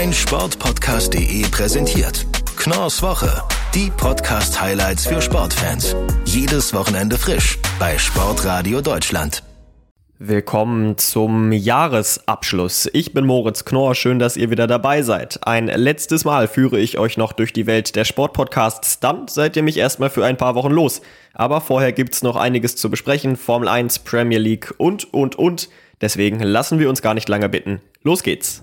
mein Sportpodcast.de präsentiert. Knorrs Woche. Die Podcast-Highlights für Sportfans. Jedes Wochenende frisch bei Sportradio Deutschland. Willkommen zum Jahresabschluss. Ich bin Moritz Knorr, schön, dass ihr wieder dabei seid. Ein letztes Mal führe ich euch noch durch die Welt der Sportpodcasts, dann seid ihr mich erstmal für ein paar Wochen los. Aber vorher gibt's noch einiges zu besprechen, Formel 1, Premier League und, und, und. Deswegen lassen wir uns gar nicht lange bitten. Los geht's!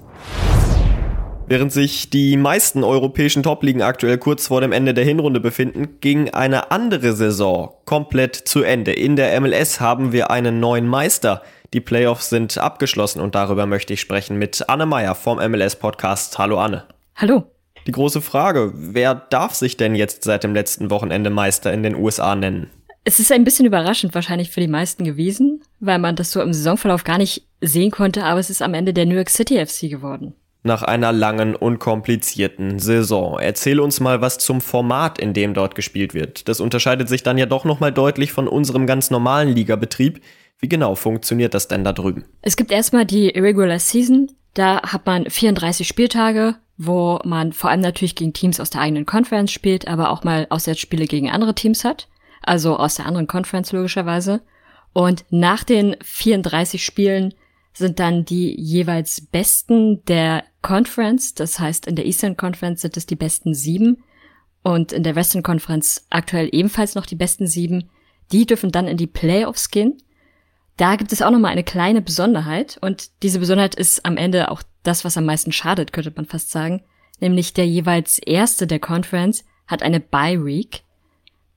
Während sich die meisten europäischen Top-Ligen aktuell kurz vor dem Ende der Hinrunde befinden, ging eine andere Saison komplett zu Ende. In der MLS haben wir einen neuen Meister. Die Playoffs sind abgeschlossen und darüber möchte ich sprechen mit Anne Meyer vom MLS-Podcast. Hallo Anne. Hallo. Die große Frage, wer darf sich denn jetzt seit dem letzten Wochenende Meister in den USA nennen? Es ist ein bisschen überraschend wahrscheinlich für die meisten gewesen, weil man das so im Saisonverlauf gar nicht sehen konnte, aber es ist am Ende der New York City FC geworden nach einer langen und komplizierten Saison. Erzähl uns mal was zum Format, in dem dort gespielt wird. Das unterscheidet sich dann ja doch nochmal deutlich von unserem ganz normalen Ligabetrieb. Wie genau funktioniert das denn da drüben? Es gibt erstmal die Irregular Season. Da hat man 34 Spieltage, wo man vor allem natürlich gegen Teams aus der eigenen Conference spielt, aber auch mal Auswärtsspiele gegen andere Teams hat. Also aus der anderen Conference logischerweise. Und nach den 34 Spielen sind dann die jeweils Besten der Conference. Das heißt, in der Eastern Conference sind es die besten sieben und in der Western Conference aktuell ebenfalls noch die besten sieben. Die dürfen dann in die Playoffs gehen. Da gibt es auch nochmal eine kleine Besonderheit und diese Besonderheit ist am Ende auch das, was am meisten schadet, könnte man fast sagen. Nämlich der jeweils erste der Conference hat eine Bye Week.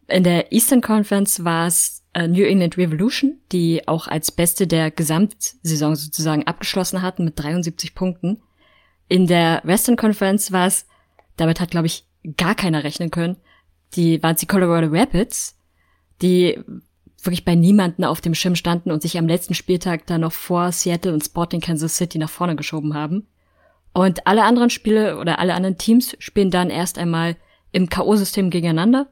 In der Eastern Conference war es New England Revolution, die auch als beste der Gesamtsaison sozusagen abgeschlossen hatten mit 73 Punkten. In der Western Conference war es, damit hat glaube ich gar keiner rechnen können, die waren die Colorado Rapids, die wirklich bei niemanden auf dem Schirm standen und sich am letzten Spieltag dann noch vor Seattle und Sporting Kansas City nach vorne geschoben haben. Und alle anderen Spiele oder alle anderen Teams spielen dann erst einmal im K.O.-System gegeneinander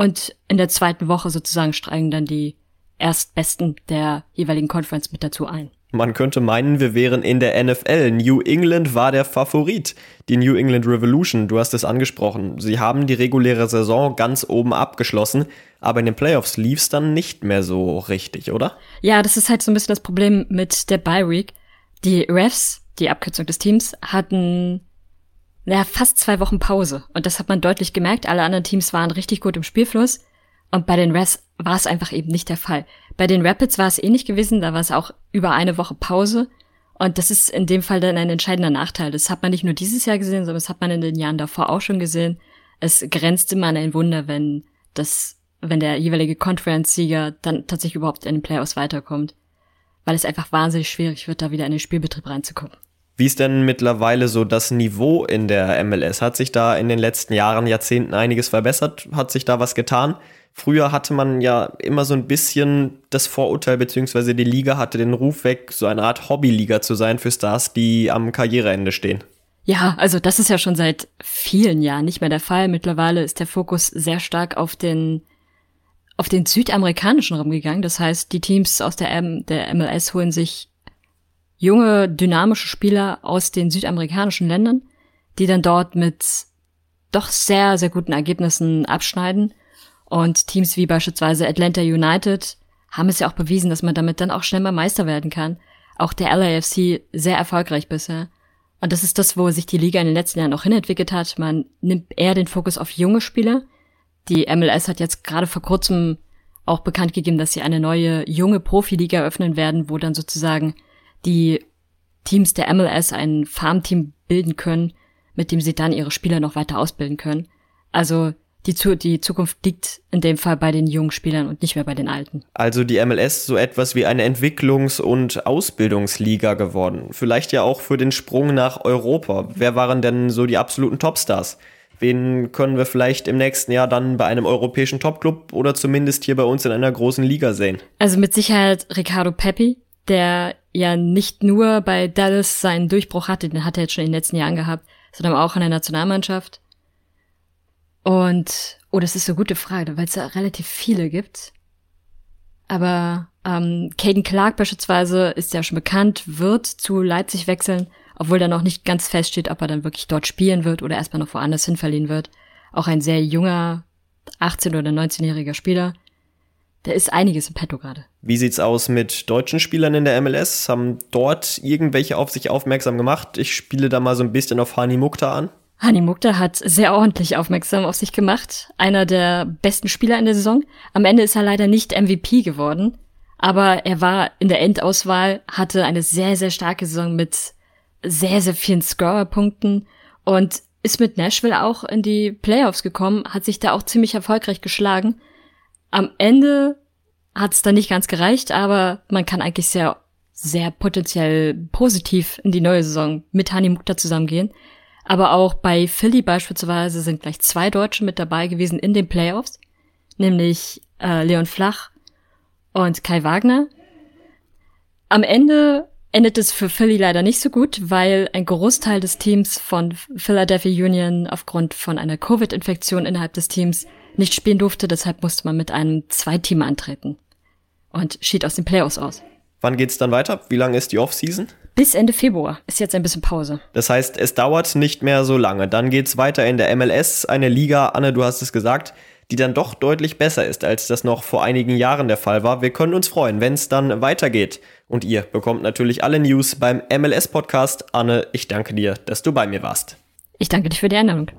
und in der zweiten Woche sozusagen steigen dann die Erstbesten der jeweiligen Conference mit dazu ein. Man könnte meinen, wir wären in der NFL. New England war der Favorit. Die New England Revolution, du hast es angesprochen. Sie haben die reguläre Saison ganz oben abgeschlossen, aber in den Playoffs lief es dann nicht mehr so richtig, oder? Ja, das ist halt so ein bisschen das Problem mit der Bye Week. Die Refs, die Abkürzung des Teams, hatten naja, fast zwei Wochen Pause. Und das hat man deutlich gemerkt. Alle anderen Teams waren richtig gut im Spielfluss. Und bei den Refs war es einfach eben nicht der Fall. Bei den Rapids war es ähnlich gewesen. Da war es auch über eine Woche Pause. Und das ist in dem Fall dann ein entscheidender Nachteil. Das hat man nicht nur dieses Jahr gesehen, sondern das hat man in den Jahren davor auch schon gesehen. Es grenzt immer an ein Wunder, wenn das, wenn der jeweilige Conference-Sieger dann tatsächlich überhaupt in den Playoffs weiterkommt. Weil es einfach wahnsinnig schwierig wird, da wieder in den Spielbetrieb reinzukommen. Wie ist denn mittlerweile so das Niveau in der MLS? Hat sich da in den letzten Jahren, Jahrzehnten einiges verbessert? Hat sich da was getan? Früher hatte man ja immer so ein bisschen das Vorurteil, beziehungsweise die Liga hatte den Ruf weg, so eine Art Hobbyliga zu sein für Stars, die am Karriereende stehen. Ja, also das ist ja schon seit vielen Jahren nicht mehr der Fall. Mittlerweile ist der Fokus sehr stark auf den auf den südamerikanischen Raum gegangen. Das heißt, die Teams aus der, M der MLS holen sich junge, dynamische Spieler aus den südamerikanischen Ländern, die dann dort mit doch sehr, sehr guten Ergebnissen abschneiden. Und Teams wie beispielsweise Atlanta United haben es ja auch bewiesen, dass man damit dann auch schnell mal Meister werden kann. Auch der LAFC sehr erfolgreich bisher. Und das ist das, wo sich die Liga in den letzten Jahren auch hinentwickelt hat. Man nimmt eher den Fokus auf junge Spieler. Die MLS hat jetzt gerade vor kurzem auch bekannt gegeben, dass sie eine neue junge Profiliga eröffnen werden, wo dann sozusagen die Teams der MLS ein Farmteam bilden können, mit dem sie dann ihre Spieler noch weiter ausbilden können. Also die, die Zukunft liegt in dem Fall bei den jungen Spielern und nicht mehr bei den alten. Also die MLS so etwas wie eine Entwicklungs- und Ausbildungsliga geworden. Vielleicht ja auch für den Sprung nach Europa. Wer waren denn so die absoluten Topstars? Wen können wir vielleicht im nächsten Jahr dann bei einem europäischen Topclub oder zumindest hier bei uns in einer großen Liga sehen? Also mit Sicherheit Ricardo Pepi, der ja nicht nur bei Dallas seinen Durchbruch hatte, den hat er jetzt schon in den letzten Jahren gehabt, sondern auch in der Nationalmannschaft. Und, oh, das ist eine gute Frage, weil es da relativ viele gibt. Aber ähm, Caden Clark beispielsweise ist ja schon bekannt, wird zu Leipzig wechseln. obwohl da noch nicht ganz feststeht, ob er dann wirklich dort spielen wird oder erstmal noch woanders hin verliehen wird. Auch ein sehr junger, 18- oder 19-jähriger Spieler. Da ist einiges im Petto gerade. Wie sieht's aus mit deutschen Spielern in der MLS? Haben dort irgendwelche auf sich aufmerksam gemacht? Ich spiele da mal so ein bisschen auf Hani Mukta an. Hani Mukta hat sehr ordentlich aufmerksam auf sich gemacht. Einer der besten Spieler in der Saison. Am Ende ist er leider nicht MVP geworden. Aber er war in der Endauswahl, hatte eine sehr, sehr starke Saison mit sehr, sehr vielen Scorerpunkten und ist mit Nashville auch in die Playoffs gekommen, hat sich da auch ziemlich erfolgreich geschlagen. Am Ende hat es dann nicht ganz gereicht, aber man kann eigentlich sehr, sehr potenziell positiv in die neue Saison mit Hani Mukta zusammengehen. Aber auch bei Philly beispielsweise sind gleich zwei Deutsche mit dabei gewesen in den Playoffs, nämlich äh, Leon Flach und Kai Wagner. Am Ende endet es für Philly leider nicht so gut, weil ein Großteil des Teams von Philadelphia Union aufgrund von einer Covid-Infektion innerhalb des Teams nicht spielen durfte. Deshalb musste man mit einem Zweiteam antreten und schied aus den Playoffs aus. Wann geht's dann weiter? Wie lange ist die Offseason? Bis Ende Februar ist jetzt ein bisschen Pause. Das heißt, es dauert nicht mehr so lange. Dann geht's weiter in der MLS, eine Liga, Anne, du hast es gesagt, die dann doch deutlich besser ist, als das noch vor einigen Jahren der Fall war. Wir können uns freuen, wenn es dann weitergeht. Und ihr bekommt natürlich alle News beim MLS-Podcast. Anne, ich danke dir, dass du bei mir warst. Ich danke dir für die Erinnerung.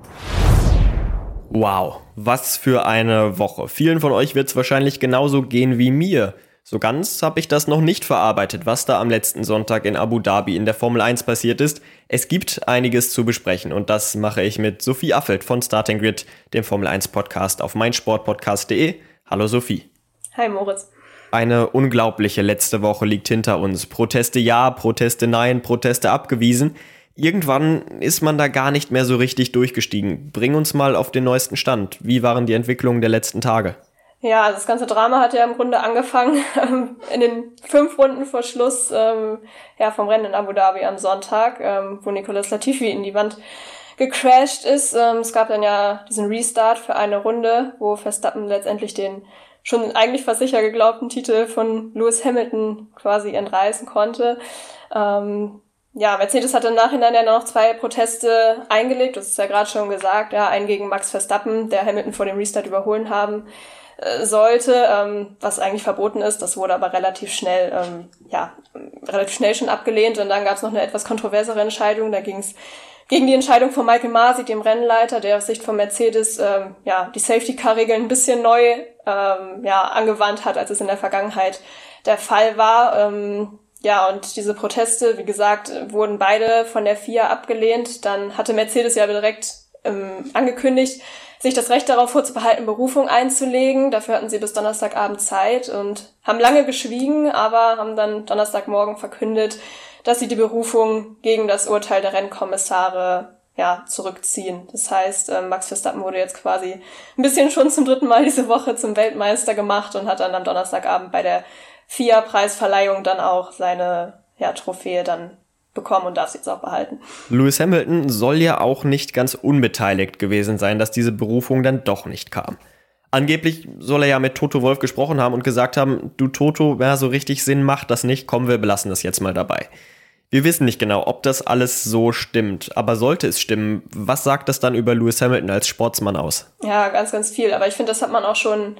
Wow, was für eine Woche. Vielen von euch wird es wahrscheinlich genauso gehen wie mir. So ganz habe ich das noch nicht verarbeitet, was da am letzten Sonntag in Abu Dhabi in der Formel 1 passiert ist. Es gibt einiges zu besprechen und das mache ich mit Sophie Affelt von Starting Grid, dem Formel 1 Podcast auf meinsportpodcast.de. Hallo Sophie. Hi Moritz. Eine unglaubliche letzte Woche liegt hinter uns. Proteste ja, Proteste nein, Proteste abgewiesen. Irgendwann ist man da gar nicht mehr so richtig durchgestiegen. Bring uns mal auf den neuesten Stand. Wie waren die Entwicklungen der letzten Tage? Ja, also das ganze Drama hat ja im Grunde angefangen in den fünf Runden vor Schluss ähm, ja, vom Rennen in Abu Dhabi am Sonntag, ähm, wo Nicolas Latifi in die Wand gecrashed ist. Ähm, es gab dann ja diesen Restart für eine Runde, wo Verstappen letztendlich den schon eigentlich fast sicher geglaubten Titel von Lewis Hamilton quasi entreißen konnte. Ähm, ja, Mercedes hat im Nachhinein ja noch zwei Proteste eingelegt, das ist ja gerade schon gesagt, ja, einen gegen Max Verstappen, der Hamilton vor dem Restart überholen haben äh, sollte, ähm, was eigentlich verboten ist. Das wurde aber relativ schnell, ähm, ja, relativ schnell schon abgelehnt. Und dann gab es noch eine etwas kontroversere Entscheidung. Da ging es gegen die Entscheidung von Michael Masi, dem Rennleiter, der aus Sicht von Mercedes ähm, ja die Safety Car Regeln ein bisschen neu ähm, ja angewandt hat, als es in der Vergangenheit der Fall war. Ähm, ja, und diese Proteste, wie gesagt, wurden beide von der FIA abgelehnt. Dann hatte Mercedes ja direkt ähm, angekündigt, sich das Recht darauf vorzubehalten, Berufung einzulegen. Dafür hatten sie bis Donnerstagabend Zeit und haben lange geschwiegen, aber haben dann Donnerstagmorgen verkündet, dass sie die Berufung gegen das Urteil der Rennkommissare ja, zurückziehen. Das heißt, äh, Max Verstappen wurde jetzt quasi ein bisschen schon zum dritten Mal diese Woche zum Weltmeister gemacht und hat dann am Donnerstagabend bei der FIA-Preisverleihung dann auch seine ja, Trophäe dann bekommen und darf sie jetzt auch behalten. Lewis Hamilton soll ja auch nicht ganz unbeteiligt gewesen sein, dass diese Berufung dann doch nicht kam. Angeblich soll er ja mit Toto Wolf gesprochen haben und gesagt haben, du Toto, wer so richtig Sinn macht das nicht, komm, wir belassen das jetzt mal dabei. Wir wissen nicht genau, ob das alles so stimmt, aber sollte es stimmen, was sagt das dann über Lewis Hamilton als Sportsmann aus? Ja, ganz, ganz viel, aber ich finde, das hat man auch schon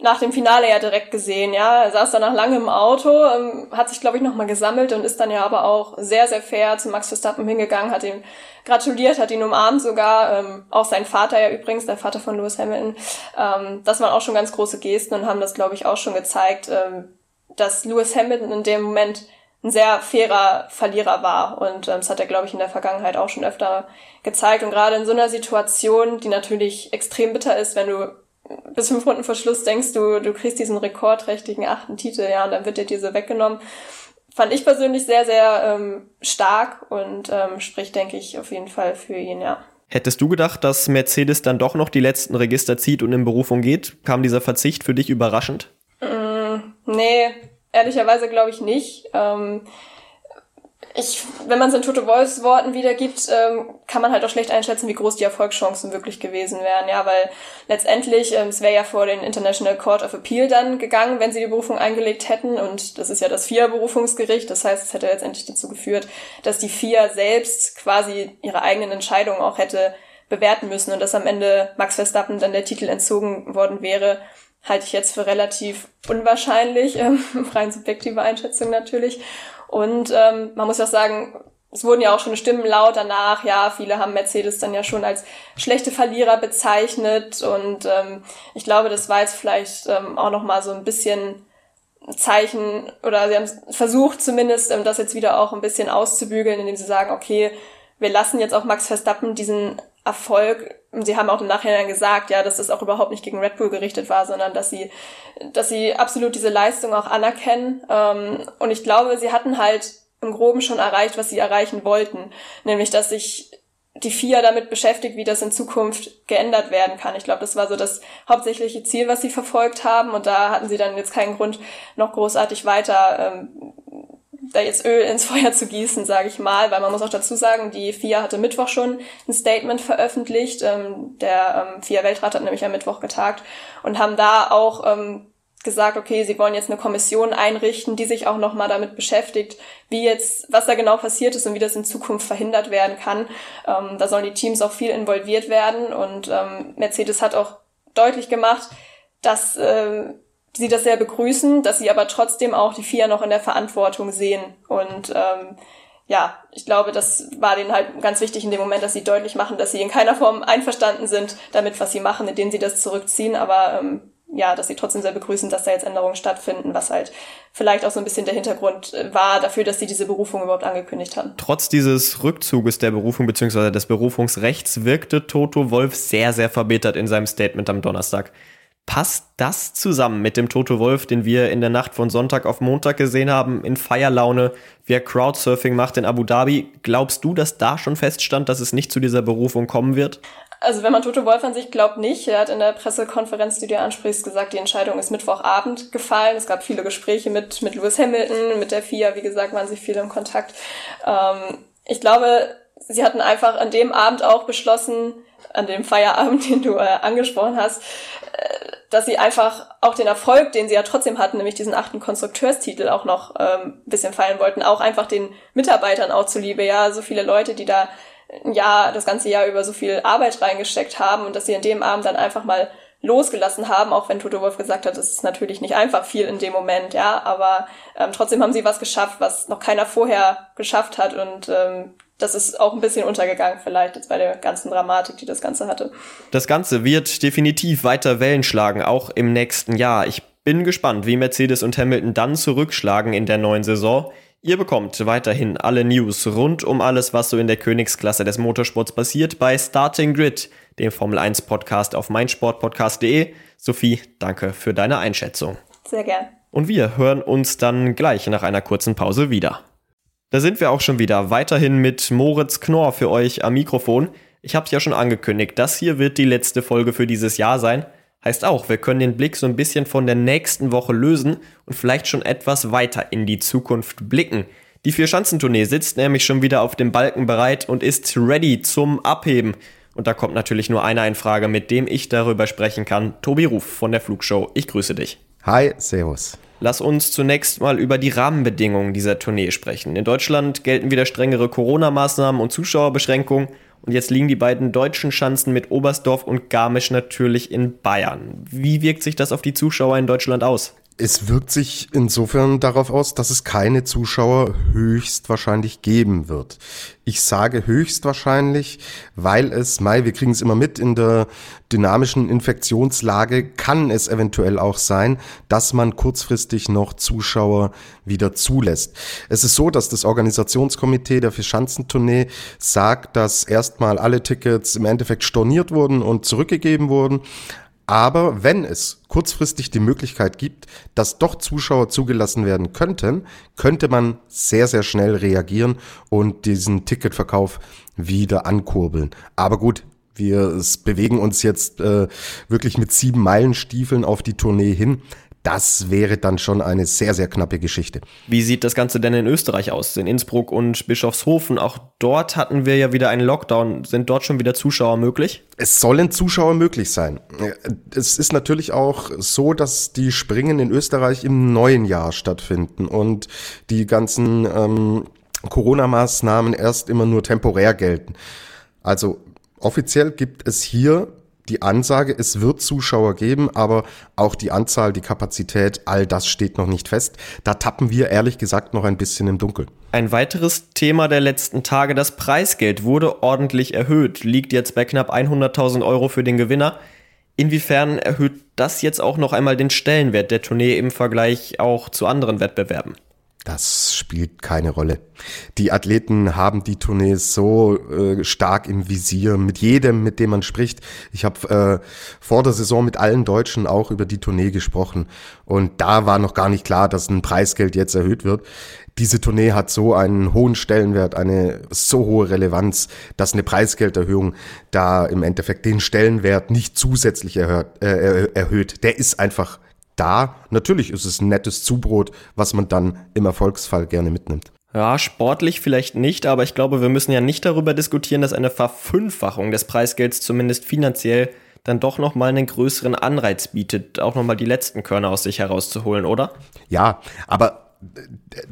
nach dem Finale ja direkt gesehen, ja. Er saß danach lange im Auto, ähm, hat sich, glaube ich, nochmal gesammelt und ist dann ja aber auch sehr, sehr fair zu Max Verstappen hingegangen, hat ihm gratuliert, hat ihn umarmt sogar, ähm, auch sein Vater ja übrigens, der Vater von Lewis Hamilton. Ähm, das waren auch schon ganz große Gesten und haben das, glaube ich, auch schon gezeigt, ähm, dass Lewis Hamilton in dem Moment ein sehr fairer Verlierer war. Und ähm, das hat er, glaube ich, in der Vergangenheit auch schon öfter gezeigt. Und gerade in so einer Situation, die natürlich extrem bitter ist, wenn du bis fünf Runden vor Schluss denkst du, du kriegst diesen rekordträchtigen achten Titel, ja, und dann wird dir diese weggenommen. Fand ich persönlich sehr, sehr ähm, stark und ähm, spricht, denke ich, auf jeden Fall für ihn, ja. Hättest du gedacht, dass Mercedes dann doch noch die letzten Register zieht und in Berufung geht? Kam dieser Verzicht für dich überraschend? Mm, nee, ehrlicherweise glaube ich nicht. Ähm, ich, wenn man es in Tote Wolfs Worten wiedergibt, ähm, kann man halt auch schlecht einschätzen, wie groß die Erfolgschancen wirklich gewesen wären. Ja, weil letztendlich, ähm, es wäre ja vor den International Court of Appeal dann gegangen, wenn sie die Berufung eingelegt hätten. Und das ist ja das FIA-Berufungsgericht. Das heißt, es hätte letztendlich dazu geführt, dass die FIA selbst quasi ihre eigenen Entscheidungen auch hätte bewerten müssen und dass am Ende Max Verstappen dann der Titel entzogen worden wäre, halte ich jetzt für relativ unwahrscheinlich, ähm, rein subjektive Einschätzung natürlich. Und ähm, man muss auch sagen, es wurden ja auch schon Stimmen laut danach, ja, viele haben Mercedes dann ja schon als schlechte Verlierer bezeichnet und ähm, ich glaube, das war jetzt vielleicht ähm, auch nochmal so ein bisschen Zeichen oder sie haben versucht zumindest, ähm, das jetzt wieder auch ein bisschen auszubügeln, indem sie sagen, okay, wir lassen jetzt auch Max Verstappen diesen Erfolg. Sie haben auch im Nachhinein gesagt, ja, dass das auch überhaupt nicht gegen Red Bull gerichtet war, sondern dass sie, dass sie absolut diese Leistung auch anerkennen. Ähm, und ich glaube, sie hatten halt im Groben schon erreicht, was sie erreichen wollten, nämlich dass sich die FIA damit beschäftigt, wie das in Zukunft geändert werden kann. Ich glaube, das war so das hauptsächliche Ziel, was sie verfolgt haben. Und da hatten sie dann jetzt keinen Grund, noch großartig weiter ähm, da jetzt Öl ins Feuer zu gießen, sage ich mal, weil man muss auch dazu sagen, die FIA hatte Mittwoch schon ein Statement veröffentlicht. Ähm, der ähm, FIA-Weltrat hat nämlich am Mittwoch getagt und haben da auch ähm, gesagt, okay, sie wollen jetzt eine Kommission einrichten, die sich auch nochmal damit beschäftigt, wie jetzt, was da genau passiert ist und wie das in Zukunft verhindert werden kann. Ähm, da sollen die Teams auch viel involviert werden und ähm, Mercedes hat auch deutlich gemacht, dass äh, sie das sehr begrüßen, dass sie aber trotzdem auch die vier noch in der Verantwortung sehen. Und ähm, ja, ich glaube, das war denen halt ganz wichtig in dem Moment, dass sie deutlich machen, dass sie in keiner Form einverstanden sind damit, was sie machen, indem sie das zurückziehen, aber ähm, ja, dass sie trotzdem sehr begrüßen, dass da jetzt Änderungen stattfinden, was halt vielleicht auch so ein bisschen der Hintergrund äh, war dafür, dass sie diese Berufung überhaupt angekündigt haben. Trotz dieses Rückzuges der Berufung bzw. des Berufungsrechts wirkte Toto Wolf sehr, sehr verbittert in seinem Statement am Donnerstag. Passt das zusammen mit dem Toto Wolf, den wir in der Nacht von Sonntag auf Montag gesehen haben, in Feierlaune, wie er Crowdsurfing macht in Abu Dhabi? Glaubst du, dass da schon feststand, dass es nicht zu dieser Berufung kommen wird? Also wenn man Toto Wolf an sich glaubt, nicht. Er hat in der Pressekonferenz, die du ansprichst, gesagt, die Entscheidung ist Mittwochabend gefallen. Es gab viele Gespräche mit, mit Lewis Hamilton, mit der FIA, wie gesagt, waren sie viel im Kontakt. Ähm, ich glaube, sie hatten einfach an dem Abend auch beschlossen, an dem Feierabend, den du äh, angesprochen hast, äh, dass sie einfach auch den Erfolg, den sie ja trotzdem hatten, nämlich diesen achten Konstrukteurstitel auch noch ähm, bisschen feiern wollten, auch einfach den Mitarbeitern auch zuliebe, ja, so viele Leute, die da ein Jahr, das ganze Jahr über so viel Arbeit reingesteckt haben und dass sie an dem Abend dann einfach mal losgelassen haben, auch wenn Toto Wolf gesagt hat, es ist natürlich nicht einfach viel in dem Moment, ja, aber ähm, trotzdem haben sie was geschafft, was noch keiner vorher geschafft hat und ähm, das ist auch ein bisschen untergegangen vielleicht jetzt bei der ganzen Dramatik, die das Ganze hatte. Das Ganze wird definitiv weiter Wellen schlagen, auch im nächsten Jahr. Ich bin gespannt, wie Mercedes und Hamilton dann zurückschlagen in der neuen Saison. Ihr bekommt weiterhin alle News rund um alles, was so in der Königsklasse des Motorsports passiert bei Starting Grid, dem Formel 1 Podcast auf meinsportpodcast.de. Sophie, danke für deine Einschätzung. Sehr gern. Und wir hören uns dann gleich nach einer kurzen Pause wieder. Da sind wir auch schon wieder. Weiterhin mit Moritz Knorr für euch am Mikrofon. Ich habe es ja schon angekündigt, das hier wird die letzte Folge für dieses Jahr sein. Heißt auch, wir können den Blick so ein bisschen von der nächsten Woche lösen und vielleicht schon etwas weiter in die Zukunft blicken. Die Vier-Schanzentournee sitzt nämlich schon wieder auf dem Balken bereit und ist ready zum Abheben. Und da kommt natürlich nur einer in Frage, mit dem ich darüber sprechen kann. Tobi Ruf von der Flugshow. Ich grüße dich. Hi, Servus. Lass uns zunächst mal über die Rahmenbedingungen dieser Tournee sprechen. In Deutschland gelten wieder strengere Corona-Maßnahmen und Zuschauerbeschränkungen. Und jetzt liegen die beiden deutschen Schanzen mit Oberstdorf und Garmisch natürlich in Bayern. Wie wirkt sich das auf die Zuschauer in Deutschland aus? Es wirkt sich insofern darauf aus, dass es keine Zuschauer höchstwahrscheinlich geben wird. Ich sage höchstwahrscheinlich, weil es, Mai, wir kriegen es immer mit, in der dynamischen Infektionslage kann es eventuell auch sein, dass man kurzfristig noch Zuschauer wieder zulässt. Es ist so, dass das Organisationskomitee der Fischanzentournee sagt, dass erstmal alle Tickets im Endeffekt storniert wurden und zurückgegeben wurden. Aber wenn es kurzfristig die Möglichkeit gibt, dass doch Zuschauer zugelassen werden könnten, könnte man sehr, sehr schnell reagieren und diesen Ticketverkauf wieder ankurbeln. Aber gut, wir bewegen uns jetzt äh, wirklich mit sieben Meilenstiefeln auf die Tournee hin. Das wäre dann schon eine sehr, sehr knappe Geschichte. Wie sieht das Ganze denn in Österreich aus? In Innsbruck und Bischofshofen, auch dort hatten wir ja wieder einen Lockdown. Sind dort schon wieder Zuschauer möglich? Es sollen Zuschauer möglich sein. Es ist natürlich auch so, dass die Springen in Österreich im neuen Jahr stattfinden und die ganzen ähm, Corona-Maßnahmen erst immer nur temporär gelten. Also offiziell gibt es hier die Ansage, es wird Zuschauer geben, aber auch die Anzahl, die Kapazität, all das steht noch nicht fest. Da tappen wir ehrlich gesagt noch ein bisschen im Dunkeln. Ein weiteres Thema der letzten Tage, das Preisgeld wurde ordentlich erhöht, liegt jetzt bei knapp 100.000 Euro für den Gewinner. Inwiefern erhöht das jetzt auch noch einmal den Stellenwert der Tournee im Vergleich auch zu anderen Wettbewerben? Das spielt keine Rolle. Die Athleten haben die Tournee so äh, stark im Visier, mit jedem, mit dem man spricht. Ich habe äh, vor der Saison mit allen Deutschen auch über die Tournee gesprochen und da war noch gar nicht klar, dass ein Preisgeld jetzt erhöht wird. Diese Tournee hat so einen hohen Stellenwert, eine so hohe Relevanz, dass eine Preisgelderhöhung da im Endeffekt den Stellenwert nicht zusätzlich erhöht. Äh, erhöht. Der ist einfach da, natürlich ist es ein nettes Zubrot, was man dann im Erfolgsfall gerne mitnimmt. Ja, sportlich vielleicht nicht, aber ich glaube, wir müssen ja nicht darüber diskutieren, dass eine Verfünffachung des Preisgelds zumindest finanziell dann doch nochmal einen größeren Anreiz bietet, auch nochmal die letzten Körner aus sich herauszuholen, oder? Ja, aber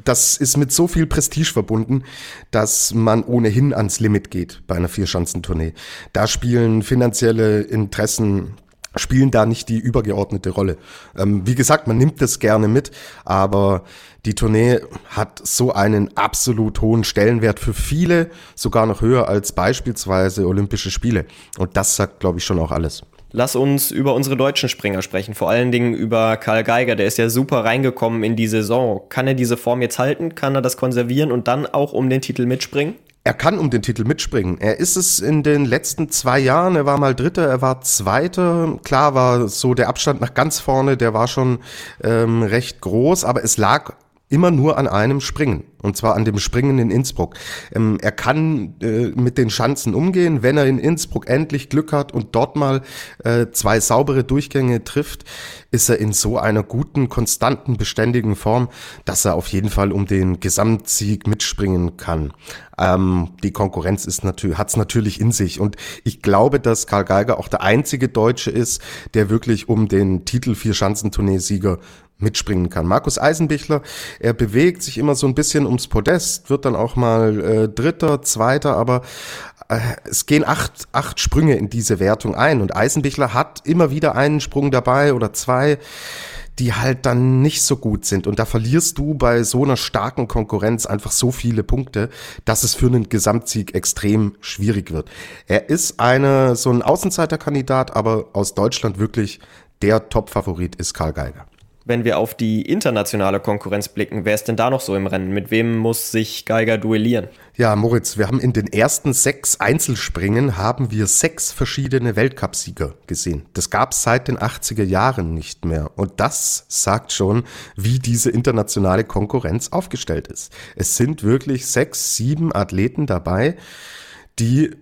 das ist mit so viel Prestige verbunden, dass man ohnehin ans Limit geht bei einer Vierschanzentournee. Da spielen finanzielle Interessen spielen da nicht die übergeordnete Rolle. Ähm, wie gesagt, man nimmt das gerne mit, aber die Tournee hat so einen absolut hohen Stellenwert für viele, sogar noch höher als beispielsweise Olympische Spiele. Und das sagt, glaube ich, schon auch alles. Lass uns über unsere deutschen Springer sprechen, vor allen Dingen über Karl Geiger. Der ist ja super reingekommen in die Saison. Kann er diese Form jetzt halten? Kann er das konservieren und dann auch um den Titel mitspringen? Er kann um den Titel mitspringen. Er ist es in den letzten zwei Jahren. Er war mal Dritter, er war Zweiter. Klar war so der Abstand nach ganz vorne, der war schon ähm, recht groß, aber es lag immer nur an einem Springen. Und zwar an dem Springen in Innsbruck. Ähm, er kann äh, mit den Schanzen umgehen, wenn er in Innsbruck endlich Glück hat und dort mal äh, zwei saubere Durchgänge trifft, ist er in so einer guten, konstanten, beständigen Form, dass er auf jeden Fall um den Gesamtsieg mitspringen kann. Ähm, die Konkurrenz ist natürlich, hat's natürlich in sich. Und ich glaube, dass Karl Geiger auch der einzige Deutsche ist, der wirklich um den Titel Vier-Schanzentournee-Sieger mitspringen kann. Markus Eisenbichler, er bewegt sich immer so ein bisschen ums Podest, wird dann auch mal äh, Dritter, Zweiter, aber äh, es gehen acht, acht Sprünge in diese Wertung ein und Eisenbichler hat immer wieder einen Sprung dabei oder zwei, die halt dann nicht so gut sind und da verlierst du bei so einer starken Konkurrenz einfach so viele Punkte, dass es für einen Gesamtsieg extrem schwierig wird. Er ist eine, so ein Außenseiterkandidat, aber aus Deutschland wirklich der Top-Favorit ist Karl Geiger. Wenn wir auf die internationale Konkurrenz blicken, wer ist denn da noch so im Rennen? Mit wem muss sich Geiger duellieren? Ja, Moritz, wir haben in den ersten sechs Einzelspringen haben wir sechs verschiedene Weltcupsieger gesehen. Das gab es seit den 80er Jahren nicht mehr. Und das sagt schon, wie diese internationale Konkurrenz aufgestellt ist. Es sind wirklich sechs, sieben Athleten dabei, die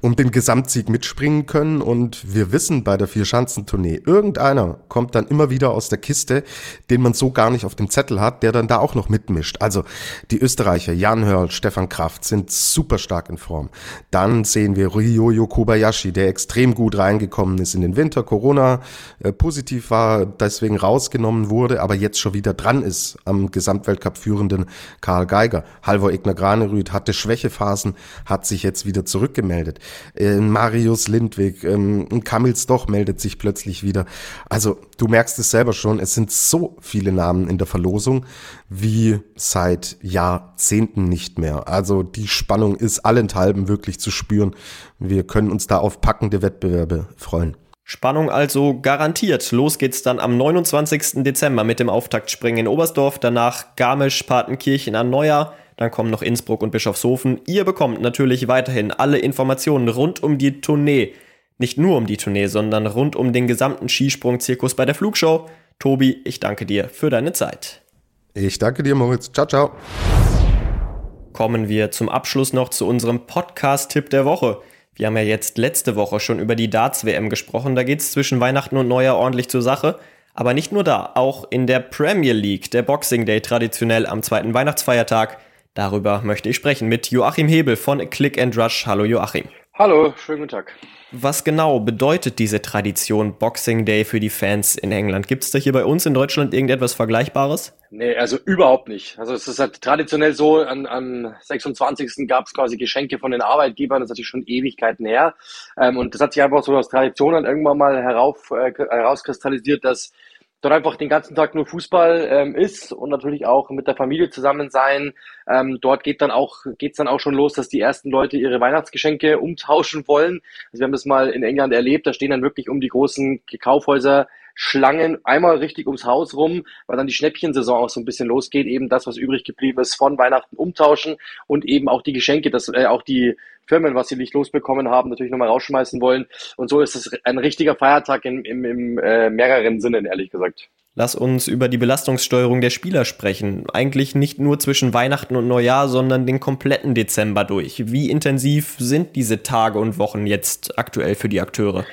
um den Gesamtsieg mitspringen können. Und wir wissen bei der Vierschanzentournee, irgendeiner kommt dann immer wieder aus der Kiste, den man so gar nicht auf dem Zettel hat, der dann da auch noch mitmischt. Also die Österreicher, Jan Hörl, Stefan Kraft sind super stark in Form. Dann sehen wir Ryoyo Kobayashi, der extrem gut reingekommen ist in den Winter, Corona äh, positiv war, deswegen rausgenommen wurde, aber jetzt schon wieder dran ist am Gesamtweltcup führenden Karl Geiger. Halvor Egner Granerüth hatte Schwächephasen, hat sich jetzt wieder zurückgemeldet meldet. Äh, Marius Lindwig, ähm, Kamil Stoch meldet sich plötzlich wieder. Also du merkst es selber schon, es sind so viele Namen in der Verlosung wie seit Jahrzehnten nicht mehr. Also die Spannung ist allenthalben wirklich zu spüren. Wir können uns da auf packende Wettbewerbe freuen. Spannung also garantiert. Los geht's dann am 29. Dezember mit dem Auftaktspringen in Oberstdorf, danach Garmisch, Partenkirchen an Neujahr, dann kommen noch Innsbruck und Bischofshofen. Ihr bekommt natürlich weiterhin alle Informationen rund um die Tournee. Nicht nur um die Tournee, sondern rund um den gesamten Skisprung-Zirkus bei der Flugshow. Tobi, ich danke dir für deine Zeit. Ich danke dir, Moritz. Ciao, ciao. Kommen wir zum Abschluss noch zu unserem Podcast-Tipp der Woche. Wir haben ja jetzt letzte Woche schon über die Darts-WM gesprochen. Da geht es zwischen Weihnachten und Neujahr ordentlich zur Sache. Aber nicht nur da, auch in der Premier League, der Boxing Day traditionell am zweiten Weihnachtsfeiertag. Darüber möchte ich sprechen mit Joachim Hebel von Click and Rush. Hallo Joachim. Hallo, schönen guten Tag. Was genau bedeutet diese Tradition Boxing Day für die Fans in England? Gibt es da hier bei uns in Deutschland irgendetwas Vergleichbares? Nee, also überhaupt nicht. Also es ist halt traditionell so, an, am 26. gab es quasi Geschenke von den Arbeitgebern, das ist natürlich schon Ewigkeiten her. Ähm, und das hat sich einfach so aus Tradition dann irgendwann mal herauf, äh, herauskristallisiert, dass dort einfach den ganzen Tag nur Fußball ähm, ist und natürlich auch mit der Familie zusammen sein. Ähm, dort geht dann auch geht's dann auch schon los, dass die ersten Leute ihre Weihnachtsgeschenke umtauschen wollen. Also wir haben das mal in England erlebt. Da stehen dann wirklich um die großen Kaufhäuser Schlangen einmal richtig ums Haus rum, weil dann die Schnäppchensaison auch so ein bisschen losgeht, eben das, was übrig geblieben ist, von Weihnachten umtauschen und eben auch die Geschenke, dass äh, auch die Firmen, was sie nicht losbekommen haben, natürlich nochmal rausschmeißen wollen. Und so ist es ein richtiger Feiertag im, im, im äh, mehreren Sinnen, ehrlich gesagt. Lass uns über die Belastungssteuerung der Spieler sprechen. Eigentlich nicht nur zwischen Weihnachten und Neujahr, sondern den kompletten Dezember durch. Wie intensiv sind diese Tage und Wochen jetzt aktuell für die Akteure?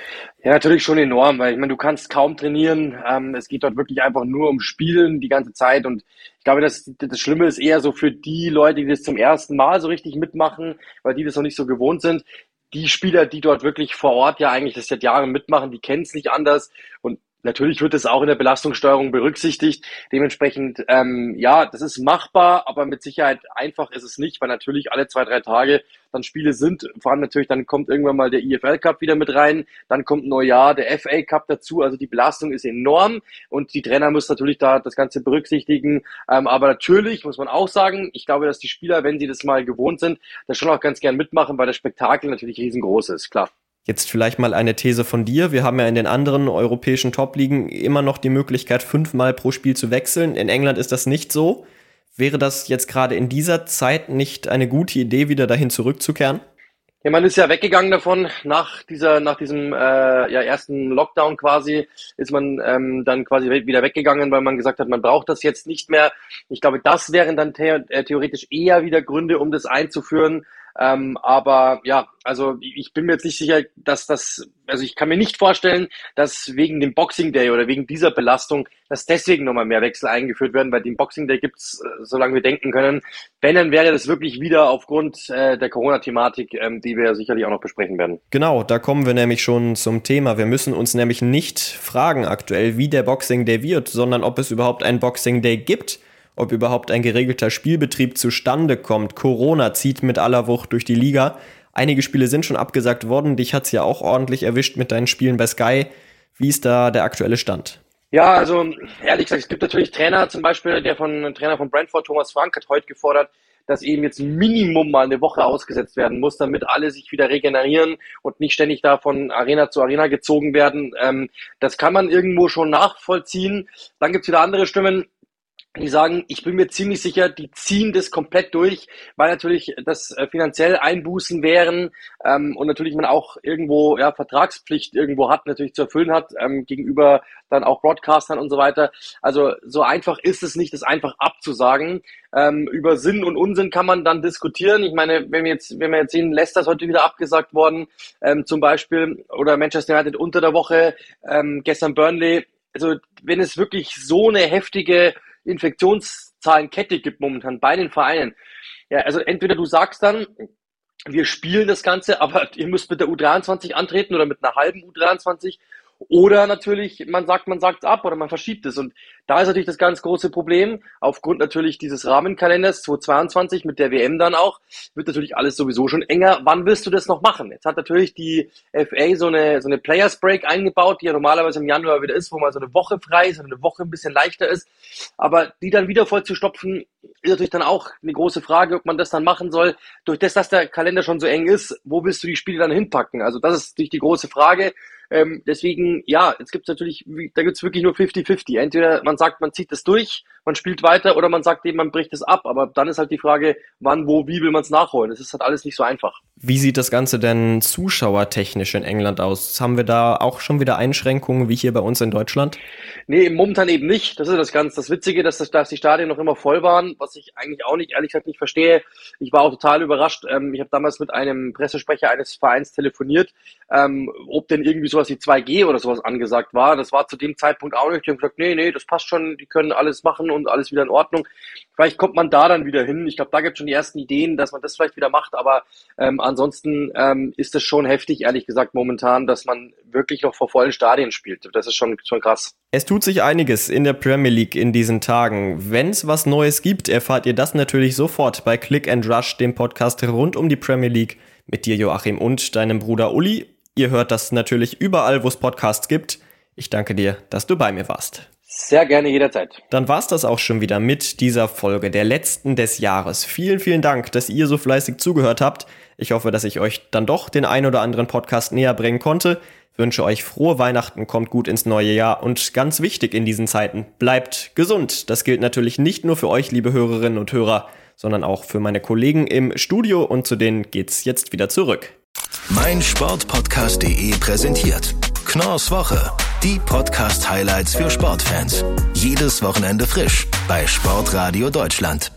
Ja, natürlich schon enorm, weil ich meine, du kannst kaum trainieren. Ähm, es geht dort wirklich einfach nur um Spielen die ganze Zeit. Und ich glaube, das, das Schlimme ist eher so für die Leute, die das zum ersten Mal so richtig mitmachen, weil die das noch nicht so gewohnt sind. Die Spieler, die dort wirklich vor Ort ja eigentlich das seit Jahren mitmachen, die kennen es nicht anders. Und Natürlich wird es auch in der Belastungssteuerung berücksichtigt. Dementsprechend, ähm, ja, das ist machbar, aber mit Sicherheit einfach ist es nicht, weil natürlich alle zwei, drei Tage dann Spiele sind. Vor allem natürlich, dann kommt irgendwann mal der IFL Cup wieder mit rein, dann kommt Neujahr, der FA Cup dazu. Also die Belastung ist enorm und die Trainer müssen natürlich da das Ganze berücksichtigen. Ähm, aber natürlich muss man auch sagen, ich glaube, dass die Spieler, wenn sie das mal gewohnt sind, das schon auch ganz gern mitmachen, weil das Spektakel natürlich riesengroß ist, klar. Jetzt vielleicht mal eine These von dir. Wir haben ja in den anderen europäischen Top-Ligen immer noch die Möglichkeit, fünfmal pro Spiel zu wechseln. In England ist das nicht so. Wäre das jetzt gerade in dieser Zeit nicht eine gute Idee, wieder dahin zurückzukehren? Ja, man ist ja weggegangen davon. Nach dieser, nach diesem äh, ja, ersten Lockdown quasi ist man ähm, dann quasi wieder weggegangen, weil man gesagt hat, man braucht das jetzt nicht mehr. Ich glaube, das wären dann the äh, theoretisch eher wieder Gründe, um das einzuführen. Ähm, aber ja, also ich bin mir jetzt nicht sicher, dass das, also ich kann mir nicht vorstellen, dass wegen dem Boxing Day oder wegen dieser Belastung, dass deswegen nochmal mehr Wechsel eingeführt werden, weil den Boxing Day gibt's, äh, solange wir denken können. Wenn, dann wäre das wirklich wieder aufgrund äh, der Corona-Thematik, ähm, die wir sicherlich auch noch besprechen werden. Genau, da kommen wir nämlich schon zum Thema. Wir müssen uns nämlich nicht fragen aktuell, wie der Boxing Day wird, sondern ob es überhaupt einen Boxing Day gibt ob überhaupt ein geregelter Spielbetrieb zustande kommt. Corona zieht mit aller Wucht durch die Liga. Einige Spiele sind schon abgesagt worden. Dich hat es ja auch ordentlich erwischt mit deinen Spielen bei Sky. Wie ist da der aktuelle Stand? Ja, also ehrlich gesagt, es gibt natürlich Trainer, zum Beispiel der von Trainer von Brentford, Thomas Frank, hat heute gefordert, dass eben jetzt Minimum mal eine Woche ausgesetzt werden muss, damit alle sich wieder regenerieren und nicht ständig da von Arena zu Arena gezogen werden. Ähm, das kann man irgendwo schon nachvollziehen. Dann gibt's wieder andere Stimmen, die sagen, ich bin mir ziemlich sicher, die ziehen das komplett durch, weil natürlich das äh, finanziell Einbußen wären ähm, und natürlich man auch irgendwo ja Vertragspflicht irgendwo hat, natürlich zu erfüllen hat ähm, gegenüber dann auch Broadcastern und so weiter. Also so einfach ist es nicht, das einfach abzusagen. Ähm, über Sinn und Unsinn kann man dann diskutieren. Ich meine, wenn wir jetzt, wenn wir jetzt sehen, Leicester ist heute wieder abgesagt worden, ähm, zum Beispiel, oder Manchester United unter der Woche, ähm, gestern Burnley. Also wenn es wirklich so eine heftige Infektionszahlenkette gibt momentan bei den Vereinen. Ja, also entweder du sagst dann, wir spielen das Ganze, aber ihr müsst mit der U23 antreten oder mit einer halben U23 oder natürlich, man sagt, man sagt ab oder man verschiebt es. Und da ist natürlich das ganz große Problem. Aufgrund natürlich dieses Rahmenkalenders 2022 mit der WM dann auch, wird natürlich alles sowieso schon enger. Wann willst du das noch machen? Jetzt hat natürlich die FA so eine, so eine Players Break eingebaut, die ja normalerweise im Januar wieder ist, wo mal so eine Woche frei ist, eine Woche ein bisschen leichter ist. Aber die dann wieder voll zu stopfen, ist natürlich dann auch eine große Frage, ob man das dann machen soll. Durch das, dass der Kalender schon so eng ist, wo willst du die Spiele dann hinpacken? Also das ist natürlich die große Frage. Ähm, deswegen, ja, jetzt gibt natürlich, da gibt es wirklich nur 50-50. Entweder man sagt, man zieht das durch man spielt weiter oder man sagt eben, man bricht es ab. Aber dann ist halt die Frage, wann, wo, wie will man es nachholen? Es ist halt alles nicht so einfach. Wie sieht das Ganze denn zuschauertechnisch in England aus? Haben wir da auch schon wieder Einschränkungen wie hier bei uns in Deutschland? Nee, momentan eben nicht. Das ist das ganz das Witzige, dass, das, dass die Stadien noch immer voll waren, was ich eigentlich auch nicht, ehrlich gesagt, nicht verstehe. Ich war auch total überrascht. Ähm, ich habe damals mit einem Pressesprecher eines Vereins telefoniert, ähm, ob denn irgendwie sowas wie 2G oder sowas angesagt war. Das war zu dem Zeitpunkt auch nicht. Die haben gesagt, nee, nee, das passt schon, die können alles machen und alles wieder in Ordnung. Vielleicht kommt man da dann wieder hin. Ich glaube, da gibt es schon die ersten Ideen, dass man das vielleicht wieder macht, aber ähm, ansonsten ähm, ist es schon heftig, ehrlich gesagt, momentan, dass man wirklich noch vor vollen Stadien spielt. Das ist schon, schon krass. Es tut sich einiges in der Premier League in diesen Tagen. Wenn es was Neues gibt, erfahrt ihr das natürlich sofort bei Click and Rush, dem Podcast rund um die Premier League mit dir, Joachim, und deinem Bruder Uli. Ihr hört das natürlich überall, wo es Podcasts gibt. Ich danke dir, dass du bei mir warst. Sehr gerne jederzeit. Dann war's das auch schon wieder mit dieser Folge, der letzten des Jahres. Vielen, vielen Dank, dass ihr so fleißig zugehört habt. Ich hoffe, dass ich euch dann doch den ein oder anderen Podcast näher bringen konnte. Wünsche euch frohe Weihnachten, kommt gut ins neue Jahr und ganz wichtig in diesen Zeiten, bleibt gesund. Das gilt natürlich nicht nur für euch, liebe Hörerinnen und Hörer, sondern auch für meine Kollegen im Studio und zu denen geht's jetzt wieder zurück. Mein Sportpodcast.de präsentiert Knorrs Woche. Die Podcast-Highlights für Sportfans. Jedes Wochenende frisch bei Sportradio Deutschland.